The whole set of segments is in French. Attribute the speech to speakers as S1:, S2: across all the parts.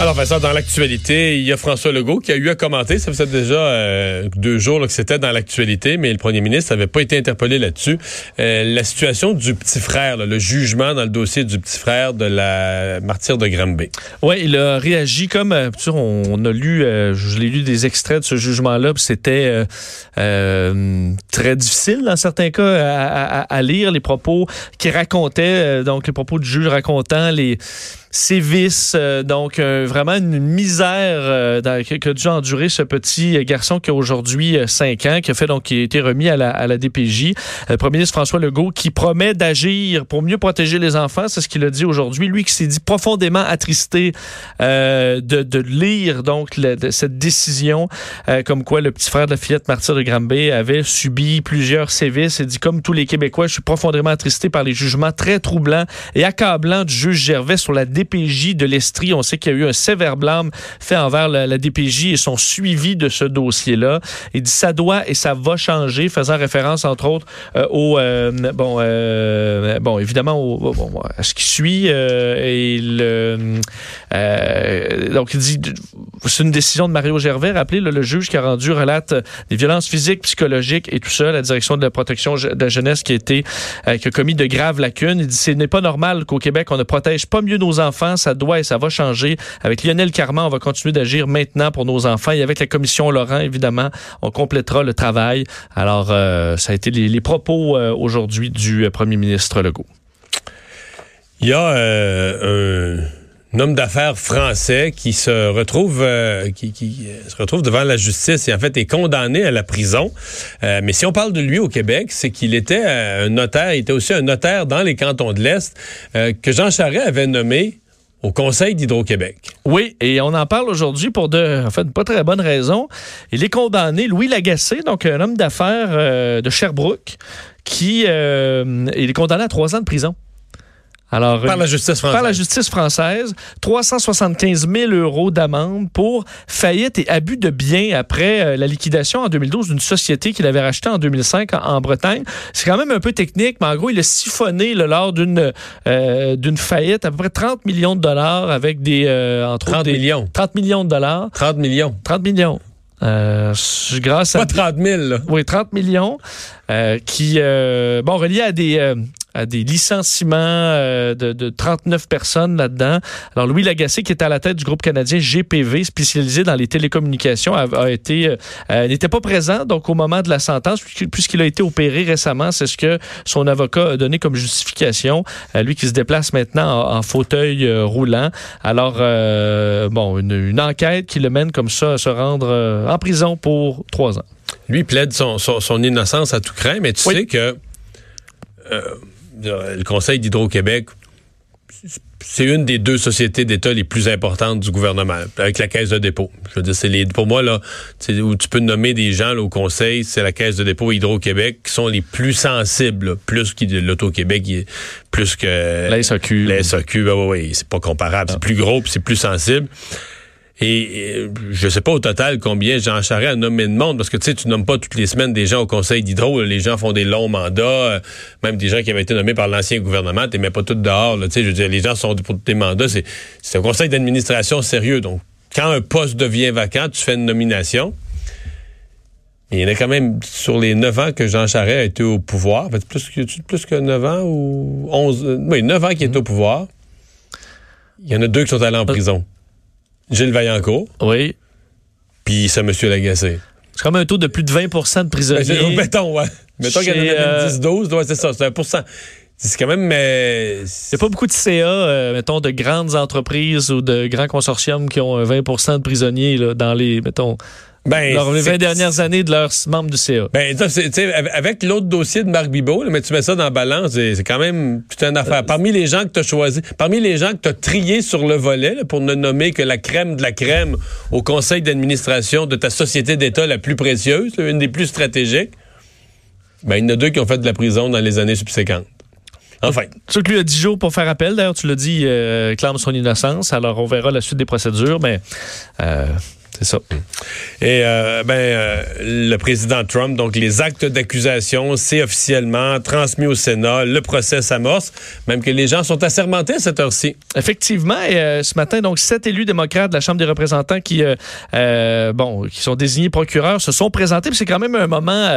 S1: Alors, Vincent, dans l'actualité, il y a François Legault qui a eu à commenter. Ça faisait déjà euh, deux jours que c'était dans l'actualité, mais le premier ministre n'avait pas été interpellé là-dessus. Euh, la situation du petit frère, le jugement dans le dossier du petit frère de la martyre de Granby.
S2: Oui, il a réagi comme euh, tu sais, on a lu, je l'ai lu des extraits de ce jugement-là, puis c'était très difficile dans certains cas à, à- lire les propos qui racontaient, donc les propos du juge racontant les sévices, euh, donc euh, vraiment une misère euh, dans- que, que dû endurer ce petit garçon qui a aujourd'hui euh, 5 ans, qui a fait donc qui a été remis à la, à la DPJ. Le premier ministre François Legault qui promet d'agir pour mieux protéger les enfants, c'est ce qu'il a dit aujourd'hui. Lui qui s'est dit profondément attristé euh, de, de lire donc de cette décision, euh, comme quoi le petit frère de la fillette martyre de Granby avait subi plusieurs sévices. Il dit comme tous les Québécois, je suis profondément attristé par les jugements très troublants et accablants du juge Gervais sur la DPJ de l'Estrie. On sait qu'il y a eu un sévère blâme fait envers la, DPJ et son suivi de ce dossier-là. Il dit ça doit et ça va changer, faisant référence entre autres euh, au euh, bon euh, bon évidemment au, à ce qui suit donc il dit c'est une décision de Mario Gervais rappelez le, le juge qui a rendu relate des violences physiques psychologiques et tout ça la direction de la protection de la jeunesse qui a été qui a commis de graves lacunes il dit ce n'est pas normal qu'au Québec on ne protège pas mieux nos enfants ça doit et ça va changer. Avec Lionel Carman on va continuer d'agir maintenant pour nos enfants. Et avec la commission Laurent évidemment on complétera le travail. Alors euh, ça a été les, les propos euh, aujourd'hui du euh, premier ministre Legault.
S1: Il y a euh, un, homme d'affaires français qui se retrouve euh, qui, euh, se retrouve devant la justice et en fait est condamné à la prison. Euh, mais si on parle de lui au Québec, c'est qu'il était un notaire, il était aussi un notaire dans les cantons de l'Est que Jean Charest avait nommé au Conseil d'Hydro-Québec.
S2: Oui, et on en parle aujourd'hui pour de, en fait, pas très bonne raison. Il est condamné, Louis Lagacé, donc un homme d'affaires de Sherbrooke, qui est condamné à trois ans de prison. Alors,
S1: Par la justice française.
S2: par la justice française, 375 000 euros d'amende pour faillite et abus de biens après euh, la liquidation en 2012 d'une société qu'il avait rachetée en 2005 en, en Bretagne. C'est quand même un peu technique, mais en gros, il a siphonné là, lors d'une euh, d'une faillite à peu près 30 millions de dollars avec des euh, entre
S1: 30
S2: autres des-
S1: millions.
S2: 30 millions de dollars.
S1: 30 millions.
S2: 30 millions. Euh, grâce à
S1: Pas 30 000, là.
S2: oui, 30 millions euh, qui, euh, bon, reliés à des, euh, à des licenciements euh, de, de 39 personnes là-dedans. Alors, Louis Lagacé, qui est à la tête du groupe canadien GPV, spécialisé dans les télécommunications, a, a été, euh, euh, n'était pas présent, donc, au moment de la sentence, puisqu'il- a été opéré récemment. C'est ce que son avocat a donné comme justification. Lui qui se déplace maintenant en, en fauteuil roulant. Alors, bon, une, une enquête qui le mène comme ça à se rendre en prison pour trois ans.
S1: Lui plaide son, son, son innocence à tout craint, mais tu
S2: Oui.
S1: sais que euh, le Conseil d'Hydro-Québec, c'est une des deux sociétés d'État les plus importantes du gouvernement, avec la Caisse de dépôt. Je veux dire, c'est les, pour moi, là, où tu peux nommer des gens là, au Conseil, c'est la Caisse de dépôt et Hydro-Québec qui sont les plus sensibles, là, plus que l'Auto-Québec, plus que
S2: La SAQ.
S1: la SAQ, ben oui, oui, c'est pas comparable. C'est plus gros c'est plus sensible. Et, et je sais pas au total combien Jean Charest a nommé de monde, parce que tu sais, tu nommes pas toutes les semaines des gens au conseil d'hydro. Les gens font des longs mandats, euh, même des gens qui avaient été nommés par l'ancien gouvernement, tu mets pas tout dehors. Là, tu sais, je veux dire, les gens sont pour des mandats. C'est, c'est un conseil d'administration sérieux. Donc, quand un poste devient vacant, tu fais une nomination. Il y en a quand même, sur les neuf ans que Jean Charest a été au pouvoir, en fait, plus que, plus que neuf ans ou onze, euh, oui, neuf ans qu'il est au pouvoir, il y en a deux qui sont allés en prison. Gilles Vaillancourt,
S2: Oui.
S1: puis c'est M. Lagacé.
S2: C'est comme un taux de plus de 20% de prisonniers.
S1: mettons, ouais. Mettons qu'il y en
S2: Chez,
S1: a
S2: euh,
S1: 10-12, ouais, c'est ça, c'est un pourcent. C'est quand même... mais
S2: Il n'y a pas beaucoup de CA, euh, mettons, de grandes entreprises ou de grands consortiums qui ont un 20% de prisonniers là, dans les, mettons,
S1: ben,
S2: leurs les
S1: c'est-
S2: 20 dernières années de leurs membres du CA.
S1: Ben, avec- l'autre dossier de Marc Bibot, là, mais tu mets ça dans la balance, c'est quand même toute une affaire. Parmi les gens que tu as choisis, parmi les gens que tu as triés sur le volet, là, pour ne nommer que la crème de la crème au conseil d'administration de ta société d'État la plus précieuse, là, une des plus stratégiques, ben, il y en a deux qui ont fait de la prison dans les années subséquentes. Enfin.
S2: Ce que lui a 10 jours pour faire appel. D'ailleurs, tu l'as dit, euh, clame son innocence. Alors, on verra la suite des procédures, mais euh, c'est ça.
S1: Et euh, ben, euh, le président Trump, donc les actes d'accusation, c'est officiellement transmis au Sénat. Le procès s'amorce, même que les gens sont assermentés à cette heure-ci.
S2: Effectivement, et, euh, ce matin, donc sept élus démocrates de la Chambre des représentants qui, euh, bon, qui sont désignés procureurs se sont présentés. C'est quand même un moment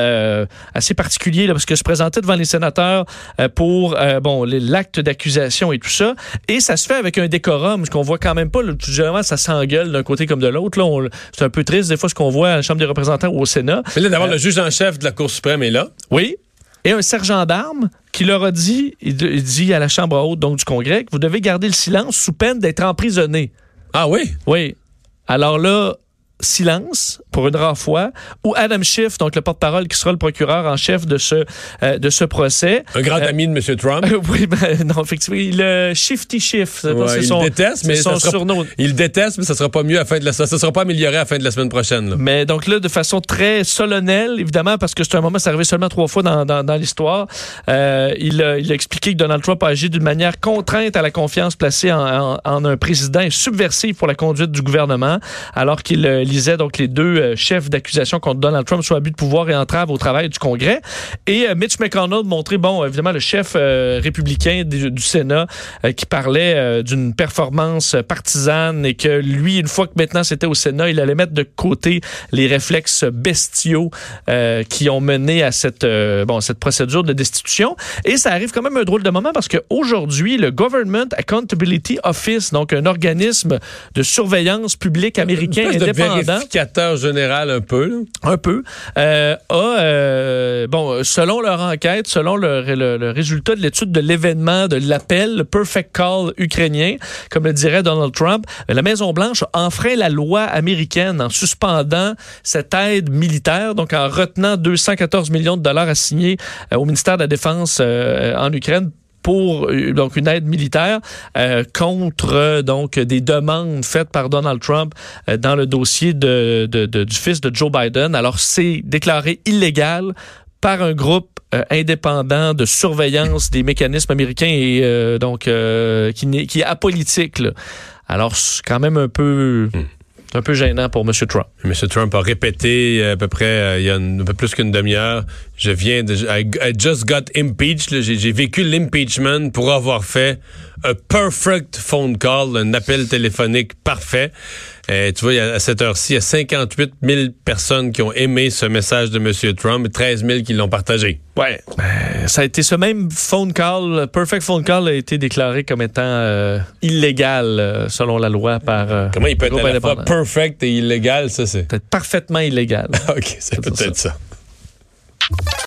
S2: assez particulier là, parce que se présenter devant les sénateurs pour bon l'acte d'accusation et tout ça, et ça se fait avec un décorum, ce qu'on voit quand même pas. Tout généralement, ça s'engueule d'un côté comme de l'autre. C'est un peu triste des fois ce qu'on voit à la Chambre des représentants ou au Sénat.
S1: Mais là, d'abord, le juge en chef de la Cour suprême est là.
S2: Oui. Et un sergent d'armes qui leur a dit, il dit à la Chambre haute donc du Congrès, que vous devez garder le silence sous peine d'être emprisonné.
S1: Ah oui?
S2: Oui. Alors là, silence pour une rare fois, ou Adam Schiff, donc le porte-parole qui sera le procureur en chef de ce, euh, de ce procès.
S1: Un grand
S2: Euh,
S1: ami de M. Trump.
S2: oui, ben, non, effectivement, il euh, Shifty pas-
S1: Ouais, il
S2: son,
S1: le déteste, mais
S2: son
S1: ça sera-
S2: surnom.
S1: Il le déteste, mais ça sera pas mieux à la fin de la, ça, ça sera pas amélioré à la fin de la semaine prochaine. là.
S2: Mais donc là, de façon très solennelle, évidemment, parce que c'est un moment, c'est arrivé seulement trois fois dans, dans, dans l'histoire, il, a, il a expliqué que Donald Trump a agi d'une manière contrainte à la confiance placée en, en- en un président et subversive pour la conduite du gouvernement, alors qu'il lisait donc les deux euh, chefs d'accusation contre Donald Trump sur abus de pouvoir et entrave au travail du Congrès. Et euh, Mitch McConnell montrait, bon, évidemment, le chef euh, républicain du, du Sénat euh, qui parlait euh, d'une performance partisane et que lui, une fois que maintenant c'était au Sénat, il allait mettre de côté les réflexes bestiaux euh, qui ont mené à cette, euh, bon, cette procédure de destitution. Et ça arrive quand même un drôle de moment parce qu'aujourd'hui, le Government Accountability Office, donc un organisme de surveillance publique américain indépendant,
S1: vérificateur général un peu. là.
S2: un peu, euh, a, euh, bon, selon leur enquête, selon le, le- le résultat de l'étude de l'événement, de l'appel, le perfect call ukrainien, comme le dirait Donald Trump, la Maison-Blanche a enfreint la loi américaine en suspendant cette aide militaire, donc en retenant 214 millions de dollars à signer euh, au ministère de la Défense euh, en Ukraine pour euh, donc une aide militaire euh, contre euh, donc des demandes faites par Donald Trump dans le dossier de, de- du fils de Joe Biden. Alors c'est déclaré illégal par un groupe indépendant de surveillance des mécanismes américains et donc qui, qui est apolitique. Alors c'est quand même un peu un peu gênant pour M. Trump.
S1: M. Trump a répété euh, à peu près euh, il y a un peu plus qu'une demi-heure. Je viens de. I, I just got impeached. J'ai j'ai vécu l'impeachment pour avoir fait un perfect phone call, un appel téléphonique parfait. Euh, tu vois, à cette heure-ci, il y a 58 000 personnes qui ont aimé ce message de M. Trump et 13 000 qui l'ont partagé.
S2: Ouais. Ça a été ce même phone call, perfect phone call a été déclaré comme étant euh, illégal euh, selon la loi par. euh,
S1: Comment il peut être à la fois perfect et illégal, ça c'est?
S2: Peut-être parfaitement illégal.
S1: OK, c'est peut-être ça.